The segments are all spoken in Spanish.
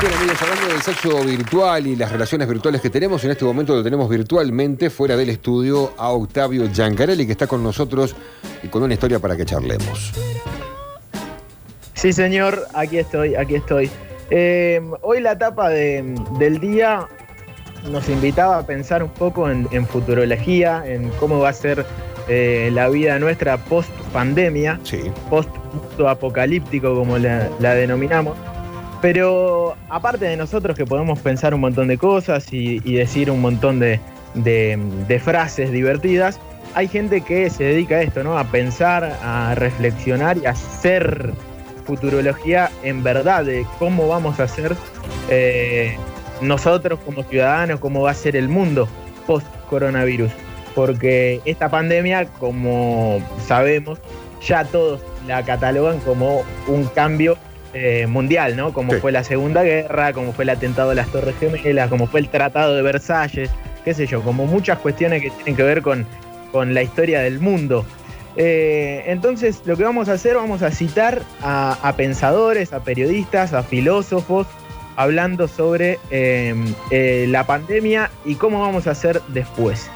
Bien, amigos, hablando del sexo virtual y las relaciones virtuales que tenemos, en este momento lo tenemos virtualmente fuera del estudio a Octavio Giancarelli, que está con nosotros y con una historia para que charlemos. Sí, señor, aquí estoy, aquí estoy. Eh, hoy la etapa de- del día nos invitaba a pensar un poco en, en futurología, en cómo va a ser eh, la vida nuestra post pandemia, Sí. post apocalíptico como la, la denominamos. Pero aparte de nosotros que podemos pensar un montón de cosas y, decir un montón de, frases divertidas, hay gente que se dedica a esto, ¿no? A pensar, a reflexionar y a hacer futurología en verdad de cómo vamos a hacer eh, nosotros como ciudadanos, cómo va a ser el mundo post coronavirus. Porque esta pandemia, como sabemos, ya todos la catalogan como un cambio eh, mundial, ¿no? Como Sí. fue la Segunda Guerra, como fue el atentado a las Torres Gemelas, como fue el Tratado de Versalles, qué sé yo, como muchas cuestiones que tienen que ver con, con la historia del mundo. Eh, entonces, lo que vamos a hacer, vamos a citar a, a pensadores, a periodistas, a filósofos, hablando sobre eh, eh, la pandemia y cómo vamos a hacer después.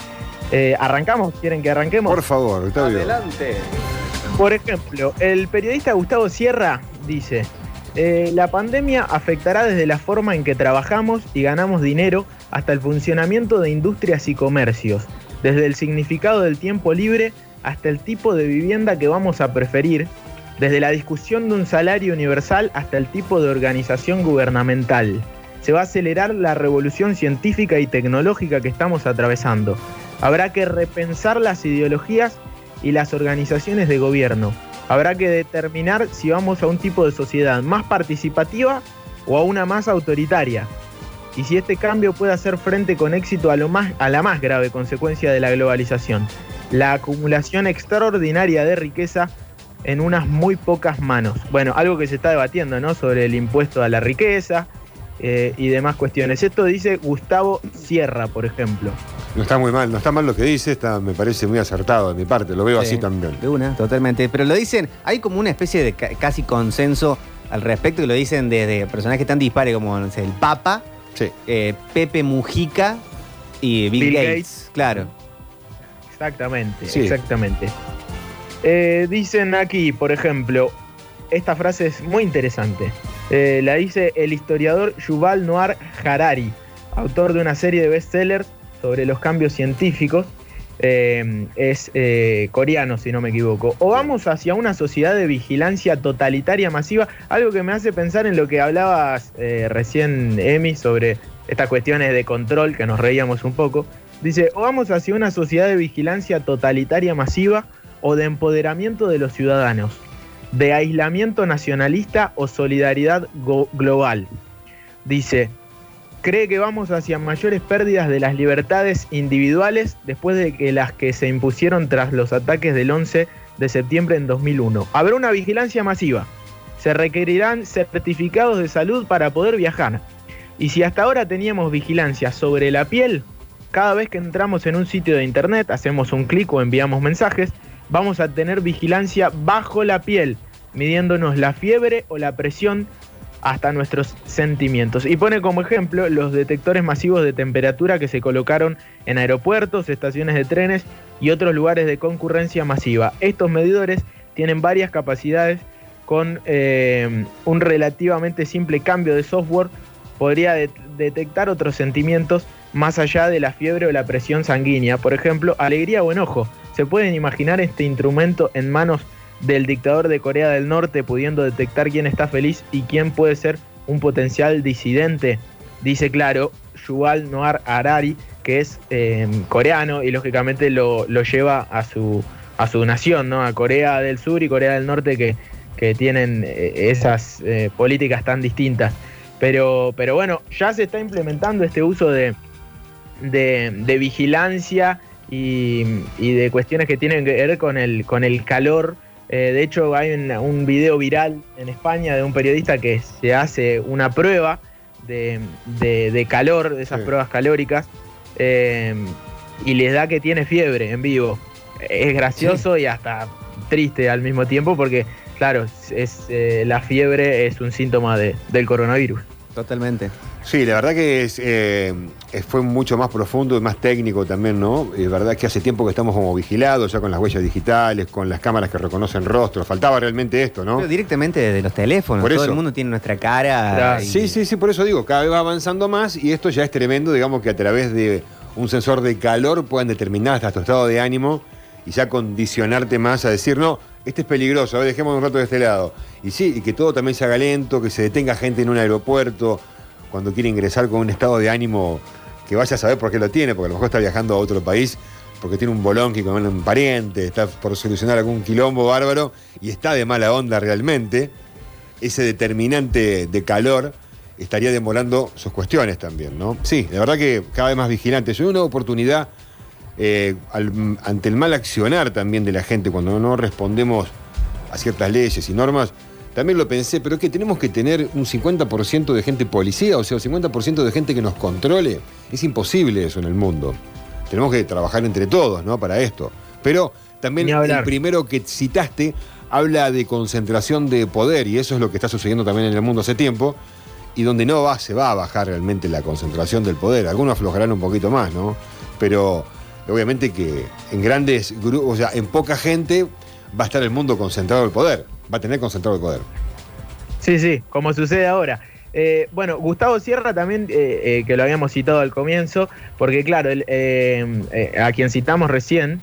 Eh, ¿Arrancamos? ¿Quieren que arranquemos? Por favor, Octavio. Adelante. Por ejemplo, el periodista Gustavo Sierra dice, eh, la pandemia afectará desde la forma en que trabajamos y ganamos dinero hasta el funcionamiento de industrias y comercios, desde el significado del tiempo libre hasta el tipo de vivienda que vamos a preferir, desde la discusión de un salario universal hasta el tipo de organización gubernamental. Se va a acelerar la revolución científica y tecnológica que estamos atravesando. Habrá que repensar las ideologías y las organizaciones de gobierno. Habrá que determinar si vamos a un tipo de sociedad más participativa o a una más autoritaria. Y si este cambio puede hacer frente con éxito a, lo más, a la más grave consecuencia de la globalización, la acumulación extraordinaria de riqueza en unas muy pocas manos. Bueno, algo que se está debatiendo, ¿no? Sobre el impuesto a la riqueza eh, y demás cuestiones. Esto dice Gustavo Sierra, por ejemplo. No está muy mal, no está mal lo que dice, está, me parece muy acertado de mi parte, lo veo Sí, así también. De una, totalmente. Pero lo dicen, hay como una especie de ca- casi consenso al respecto, que lo dicen desde personajes tan dispares como no sé, el Papa, Sí. eh, Pepe Mujica y Bill, Bill Gates. Gates. Claro. Exactamente, Sí. exactamente. Eh, dicen aquí, por ejemplo, esta frase es muy interesante. Eh, la dice el historiador Yuval Noir Harari, autor de una serie de bestsellers sobre los cambios científicos. Eh, es eh, coreano, si no me equivoco. O vamos hacia una sociedad de vigilancia totalitaria masiva, algo que me hace pensar en lo que hablabas eh, recién, Emi, sobre estas cuestiones de control, que nos reíamos un poco. Dice, o vamos hacia una sociedad de vigilancia totalitaria masiva o de empoderamiento de los ciudadanos, de aislamiento nacionalista o solidaridad global. Dice, cree que vamos hacia mayores pérdidas de las libertades individuales después de que las que se impusieron tras los ataques del 11 de septiembre en 2001. Habrá una vigilancia masiva. Se requerirán certificados de salud para poder viajar. Y si hasta ahora teníamos vigilancia sobre la piel, cada vez que entramos en un sitio de internet, hacemos un clic o enviamos mensajes, vamos a tener vigilancia bajo la piel, midiéndonos la fiebre o la presión hasta nuestros sentimientos. Y pone como ejemplo los detectores masivos de temperatura que se colocaron en aeropuertos, estaciones de trenes y otros lugares de concurrencia masiva. Estos medidores tienen varias capacidades con eh, un relativamente simple cambio de software podría de- detectar otros sentimientos más allá de la fiebre o la presión sanguínea, por ejemplo, alegría o enojo. ¿Se pueden imaginar este instrumento en manos del dictador de Corea del Norte pudiendo detectar quién está feliz y quién puede ser un potencial disidente? Dice claro Yuval Noir Harari, que es eh, coreano y lógicamente lo, lo lleva a su, a su nación, ¿no? a Corea del Sur y Corea del Norte que, que tienen eh, esas eh, políticas tan distintas. Pero, pero bueno, ya se está implementando este uso de, de, de vigilancia y, y de cuestiones que tienen que ver con el, con el calor. Eh, de hecho, hay un, un video viral en España de un periodista que se hace una prueba de, de- de calor, de esas Sí. pruebas calóricas, eh, y les da que tiene fiebre en vivo. Es gracioso y hasta triste al mismo tiempo porque, claro, es, es, eh, la fiebre es un síntoma de- del coronavirus. Totalmente. Sí, la verdad que es, eh, fue mucho más profundo y más técnico también, ¿no? Es verdad que hace tiempo que estamos como vigilados, ya con las huellas digitales, con las cámaras que reconocen rostros. Faltaba realmente esto, ¿no? Pero directamente desde los teléfonos. Por Todo eso. el mundo tiene nuestra cara. Y- Sí, sí, sí, por eso digo, cada vez va avanzando más y esto ya es tremendo, digamos que a través de un sensor de calor puedan determinar hasta tu estado de ánimo y ya condicionarte más a decir, no, este es peligroso, a ver, dejemos un rato de este lado. Y sí, y que todo también se haga lento, que se detenga gente en un aeropuerto cuando quiere ingresar con un estado de ánimo que vaya a saber por qué lo tiene, porque a lo mejor está viajando a otro país porque tiene un bolonqui con un pariente, está por solucionar algún quilombo bárbaro y está de mala onda realmente ese determinante de calor estaría demorando sus cuestiones también, ¿no? Sí, la verdad que cada vez más vigilantes. Es una oportunidad eh, al- ante el mal accionar también de la gente cuando no respondemos a ciertas leyes y normas. También lo pensé, pero que tenemos que tener un 50% de gente policía, o sea, un 50% de gente que nos controle. Es imposible eso en el mundo. Tenemos que trabajar entre todos, ¿no? Para esto. Pero también el primero que citaste habla de concentración de poder y eso es lo que está sucediendo también en el mundo hace tiempo y donde no va, se va a bajar realmente la concentración del poder. Algunos aflojarán un poquito más, ¿no? Pero obviamente que en grandes grupos, o sea, en poca gente va a estar el mundo concentrado el poder, va a tener concentrado el poder. Sí, sí, como sucede ahora. Eh, bueno, Gustavo Sierra también, eh, eh, que lo habíamos citado al comienzo, porque claro, a quien citamos recién,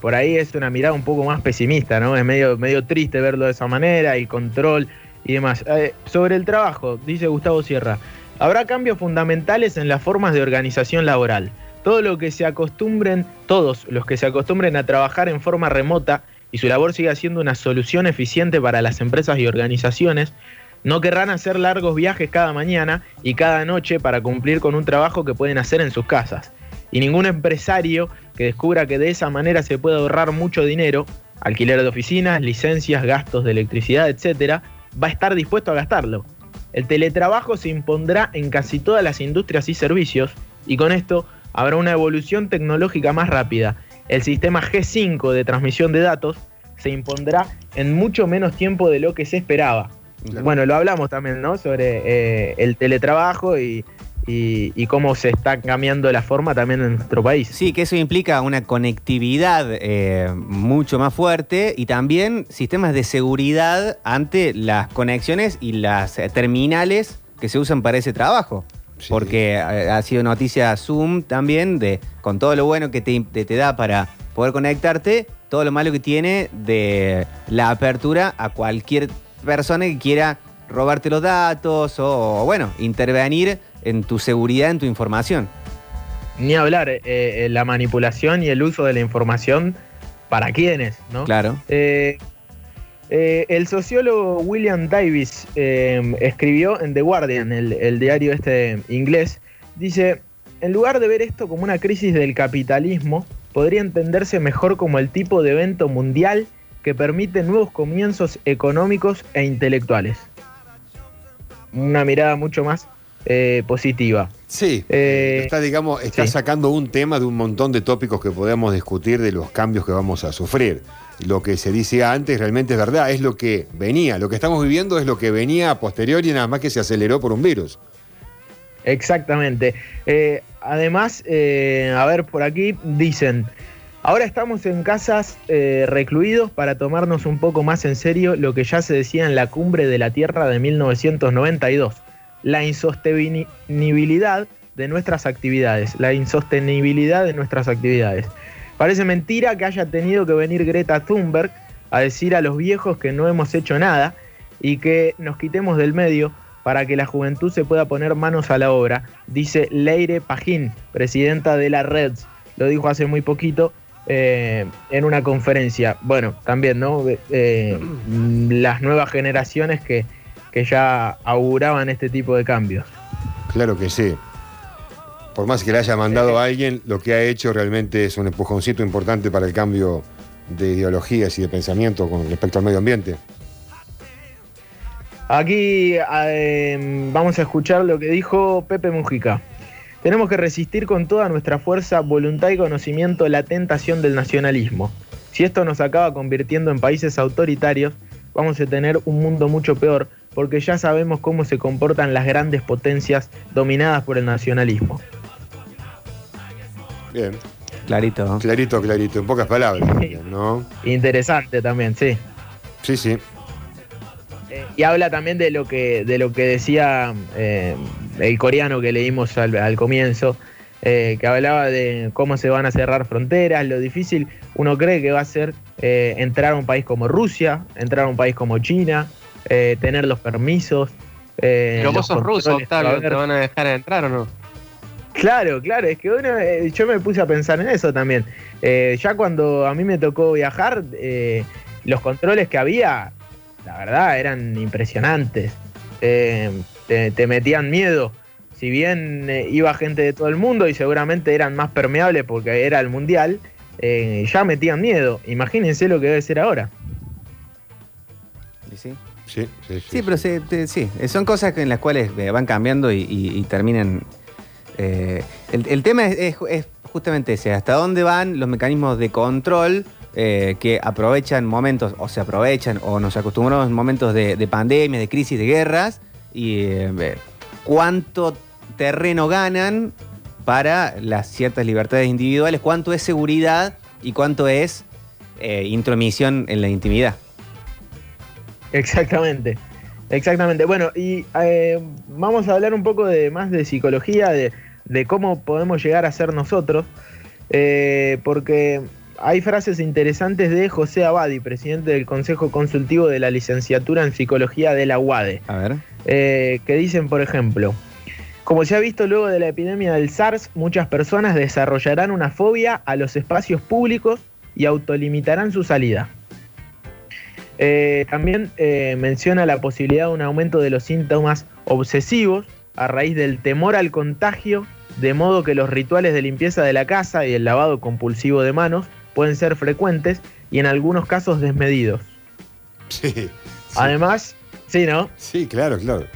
por ahí es una mirada un poco más pesimista, ¿no? Es medio, medio triste verlo de esa manera, el control y demás. Sobre el trabajo, dice Gustavo Sierra, habrá cambios fundamentales en las formas de organización laboral. Todo lo que se acostumbren, todos los que se acostumbren a trabajar en forma remota y su labor siga siendo una solución eficiente para las empresas y organizaciones, no querrán hacer largos viajes cada mañana y cada noche para cumplir con un trabajo que pueden hacer en sus casas. Y ningún empresario que descubra que de esa manera se puede ahorrar mucho dinero, alquiler de oficinas, licencias, gastos de electricidad, etcétera, va a estar dispuesto a gastarlo. El teletrabajo se impondrá en casi todas las industrias y servicios y con esto habrá una evolución tecnológica más rápida. El sistema G5 de transmisión de datos se impondrá en mucho menos tiempo de lo que se esperaba. Claro. Bueno, lo hablamos también, ¿no? Sobre eh, el teletrabajo y, y- y cómo se está cambiando la forma también en nuestro país. Sí, que eso implica una conectividad eh, mucho más fuerte y también sistemas de seguridad ante las conexiones y las eh, terminales que se usan para ese trabajo. Sí. Porque eh, ha sido noticia Zoom también de con todo lo bueno que te, te- te da para poder conectarte, todo lo malo que tiene de la apertura a cualquier persona que quiera robarte los datos o, o, bueno, intervenir en tu seguridad, en tu información. Ni hablar, eh, eh, la manipulación y el uso de la información para quiénes, ¿no? Claro. Eh, eh, el sociólogo William Davis eh, escribió en The Guardian, el, el diario este inglés, dice, en lugar de ver esto como una crisis del capitalismo, podría entenderse mejor como el tipo de evento mundial que permite nuevos comienzos económicos e intelectuales. Una mirada mucho más eh, positiva. Sí, Eh, está, digamos, está sí. sacando un tema de un montón de tópicos que podemos discutir de los cambios que vamos a sufrir. Lo que se dice antes realmente es verdad, es lo que venía. Lo que estamos viviendo es lo que venía a posteriori, nada más que se aceleró por un virus. Exactamente. Eh, además, eh, a ver, por aquí dicen, ahora estamos en casas eh, recluidos para tomarnos un poco más en serio lo que ya se decía en la cumbre de la Tierra de 1992, la insostenibilidad de nuestras actividades, la insostenibilidad de nuestras actividades. Parece mentira que haya tenido que venir Greta Thunberg a decir a los viejos que no hemos hecho nada y que nos quitemos del medio para que la juventud se pueda poner manos a la obra, dice Leire Pajín, presidenta de la Reds. Lo dijo hace muy poquito eh, en una conferencia. Bueno, también, ¿no? Eh, las nuevas generaciones que, que ya auguraban este tipo de cambios. Claro que sí. Por más que le haya mandado a alguien, lo que ha hecho realmente es un empujoncito importante para el cambio de ideologías y de pensamiento con respecto al medio ambiente. Aquí eh, vamos a escuchar lo que dijo Pepe Mujica. Tenemos que resistir con toda nuestra fuerza, voluntad y conocimiento la tentación del nacionalismo. Si esto nos acaba convirtiendo en países autoritarios, vamos a tener un mundo mucho peor, porque ya sabemos cómo se comportan las grandes potencias dominadas por el nacionalismo. Bien. Clarito. Clarito, clarito. En pocas palabras, ¿no? Interesante también, sí. Sí, sí. Eh, y habla también de lo que, de lo que decía eh, el coreano que leímos al, al comienzo, eh, que hablaba de cómo se van a cerrar fronteras, lo difícil uno cree que va a ser eh, entrar a un país como Rusia, entrar a un país como China, eh, tener los permisos. eh, Pero los vos sos ruso, Octavio, ¿te van a dejar entrar o no? Claro, claro, es que uno, eh, yo me puse a pensar en eso también. Eh, ya cuando a mí me tocó viajar, eh, los controles que había, la verdad, eran impresionantes. Eh, te, te metían miedo. Si bien eh, iba gente de todo el mundo y seguramente eran más permeables porque era el mundial, eh, ya metían miedo. Imagínense lo que debe ser ahora. ¿Y sí? Sí, sí, sí. Sí, pero se- te- sí, son cosas en las cuales van cambiando y, y- y terminan. Eh, el, tema es, justamente ese, hasta dónde van los mecanismos de control eh, que aprovechan momentos, o se aprovechan, o nos acostumbramos en momentos de, de pandemias, de crisis, de guerras, y eh, cuánto terreno ganan para las ciertas libertades individuales, cuánto es seguridad y cuánto es intromisión en la intimidad. Exactamente, exactamente. Bueno, y vamos a hablar un poco de más de psicología, de, de cómo podemos llegar a ser nosotros, eh, porque hay frases interesantes de José Abadi, presidente del Consejo Consultivo de la Licenciatura en Psicología de la UADE, A ver. eh, que dicen, por ejemplo, como se ha visto luego de la epidemia del SARS, muchas personas desarrollarán una fobia a los espacios públicos y autolimitarán su salida. Eh, también eh, menciona la posibilidad de un aumento de los síntomas obsesivos a raíz del temor al contagio, de modo que los rituales de limpieza de la casa y el lavado compulsivo de manos pueden ser frecuentes y en algunos casos desmedidos. Sí, sí. Además, sí, ¿no? Sí, claro, claro.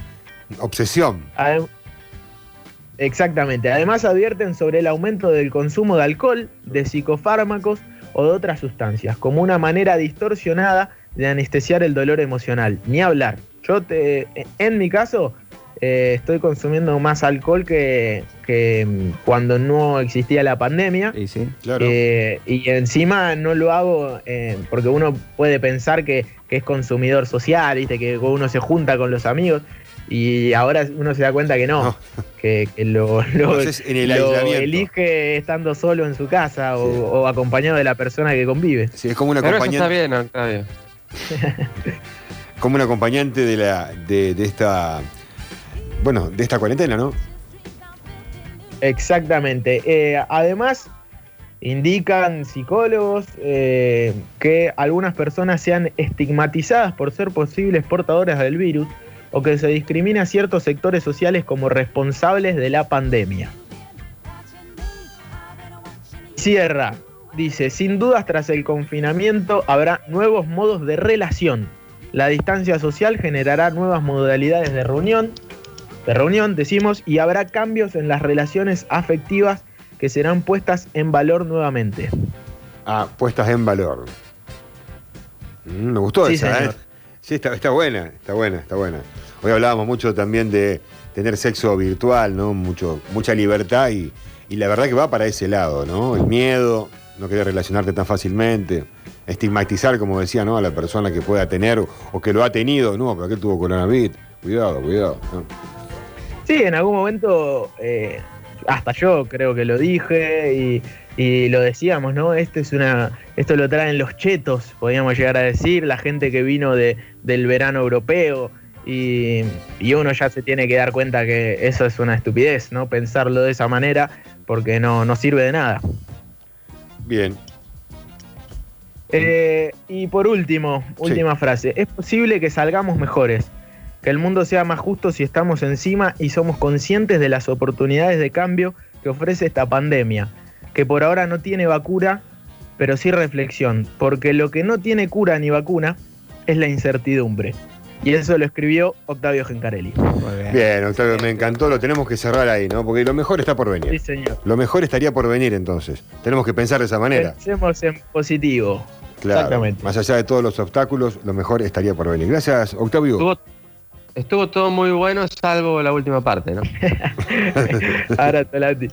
Obsesión. Adem- Exactamente. Además advierten sobre el aumento del consumo de alcohol, de psicofármacos o de otras sustancias, como una manera distorsionada de anestesiar el dolor emocional. Ni hablar. Yo te, en mi caso, eh, estoy consumiendo más alcohol que, que mm, cuando no existía la pandemia. Y sí. Claro. Eh, y encima no lo hago eh, porque uno puede pensar que, que es consumidor social, ¿viste? que uno se junta con los amigos y ahora uno se da cuenta que no, No. que, que lo, lo- Lo haces en el lo aislamiento. elige estando solo en su casa o, Sí. o acompañado de la persona que convive. Sí, es como un Pero eso está acompañante, bien, Octavio. como un acompañante de la, de, de esta, bueno, de esta cuarentena, ¿no? Exactamente. Eh, además, indican psicólogos eh, que algunas personas sean estigmatizadas por ser posibles portadoras del virus o que se discrimina a ciertos sectores sociales como responsables de la pandemia. Cierra. Dice, sin dudas tras el confinamiento habrá nuevos modos de relación. La distancia social generará nuevas modalidades de reunión, de reunión, decimos, y habrá cambios en las relaciones afectivas que serán puestas en valor nuevamente. Ah, puestas en valor. Mm, me gustó Sí, esa, señor. ¿eh? Sí, está, está buena, está buena, está buena. Hoy hablábamos mucho también de tener sexo virtual, ¿no? Mucho, mucha libertad y, y la verdad que va para ese lado, ¿no? El miedo, no querer relacionarte tan fácilmente, estigmatizar, como decía, ¿no? A la persona que pueda tener o, o que lo ha tenido, no, pero aquel tuvo coronavirus. Cuidado, cuidado. ¿no? Sí, en algún momento, eh, hasta yo creo que lo dije y, y lo decíamos, ¿no? Este es una, esto lo traen los chetos, podríamos llegar a decir, la gente que vino de, del verano europeo. Y, y uno ya se tiene que dar cuenta que eso es una estupidez, ¿no? Pensarlo de esa manera, porque no, no sirve de nada. Bien. Eh, y por último, última frase. Es posible que salgamos mejores, que el mundo sea más justo si estamos encima y somos conscientes de las oportunidades de cambio que ofrece esta pandemia, que por ahora no tiene vacuna, pero sí reflexión, porque lo que no tiene cura ni vacuna es la incertidumbre. Y eso lo escribió Octavio Gencarelli. Muy bien. Bien, Octavio, me encantó, lo tenemos que cerrar ahí, ¿no? Porque lo mejor está por Sí, venir. señor. Lo mejor estaría por venir entonces. Tenemos que pensar de esa manera. Pensemos en positivo. Claro. Exactamente. Más allá de todos los obstáculos, lo mejor estaría por venir. Gracias, Octavio. Tuvo, estuvo todo muy bueno, salvo la última parte, ¿no? Ahora, Tolati.